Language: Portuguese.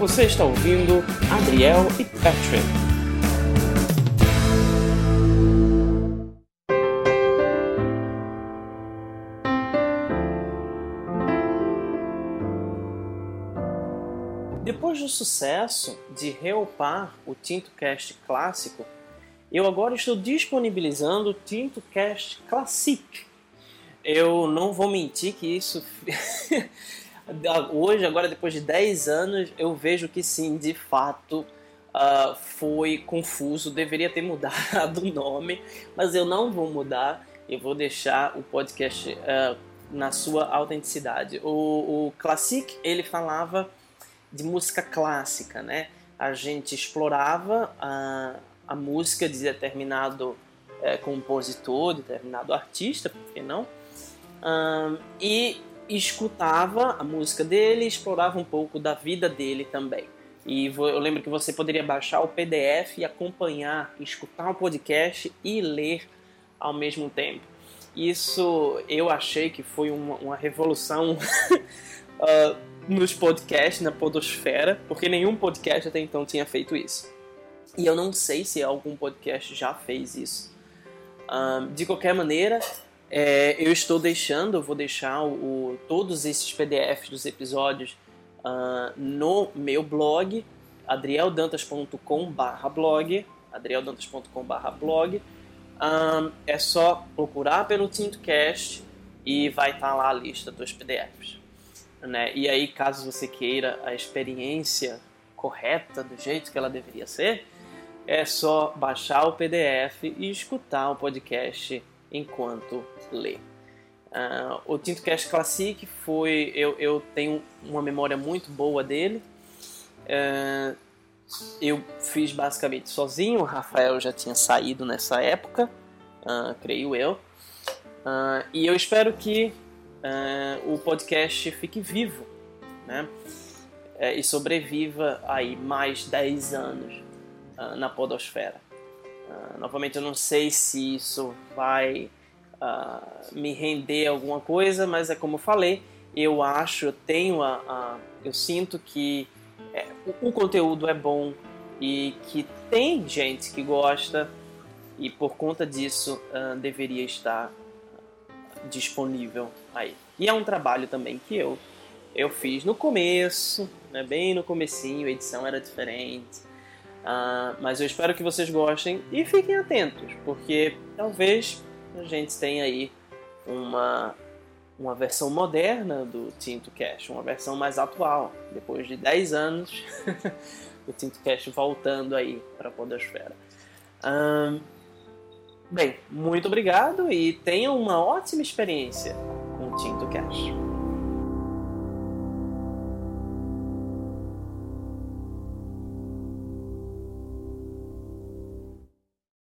Você está ouvindo Adriel e Patrick. Depois do sucesso de reupar o Tinto Cast clássico, eu agora estou disponibilizando o Tinto Cast Classic. Eu não vou mentir que isso hoje, agora depois de 10 anos, eu vejo que sim, de fato, uh, foi confuso. Deveria ter mudado o nome, mas eu não vou mudar. Eu vou deixar o podcast uh, na sua autenticidade. O, o Classic, ele falava de música clássica, né? A gente explorava a, a música de determinado é, compositor, determinado artista, por que não? Um, e escutava a música dele, explorava um pouco da vida dele também. E eu lembro que você poderia baixar o PDF e acompanhar, escutar o podcast e ler ao mesmo tempo. Isso eu achei que foi uma, uma revolução uh, nos podcasts, na podosfera, porque nenhum podcast até então tinha feito isso. E eu não sei se algum podcast já fez isso. Uh, de qualquer maneira, é, eu estou deixando, eu vou deixar o, todos esses PDFs dos episódios uh, no meu blog, adrieldantas.com/blog, adrieldantas.com/blog. Um, ah, é só procurar pelo TintoCast e vai estar tá lá a lista dos PDFs. Né? E aí, caso você queira a experiência correta, do jeito que ela deveria ser, é só baixar o PDF e escutar o podcast enquanto lê. Uh, o Tinto Cast Classic foi. Eu, eu tenho uma memória muito boa dele. Uh, eu fiz basicamente sozinho, o Rafael já tinha saído nessa época, uh, creio eu. e eu espero que o podcast fique vivo né? e sobreviva aí mais 10 anos na Podosfera. Ah, novamente, eu não sei se isso vai uh, me render alguma coisa, mas é como eu falei, eu acho, eu tenho a, a eu sinto que é, o, o, conteúdo é bom e que tem gente que gosta e por conta disso uh, deveria estar disponível aí. E é um trabalho também que eu eu fiz no começo, né, bem no comecinho, a edição era diferente Uh, mas eu espero que vocês gostem e fiquem atentos, porque talvez a gente tenha aí uma, uma versão moderna do Tinto Cash, uma versão mais atual, depois de 10 anos, o Tinto Cash voltando aí para a Podosfera. Uh, bem, muito obrigado e tenham uma ótima experiência com o Tinto Cash.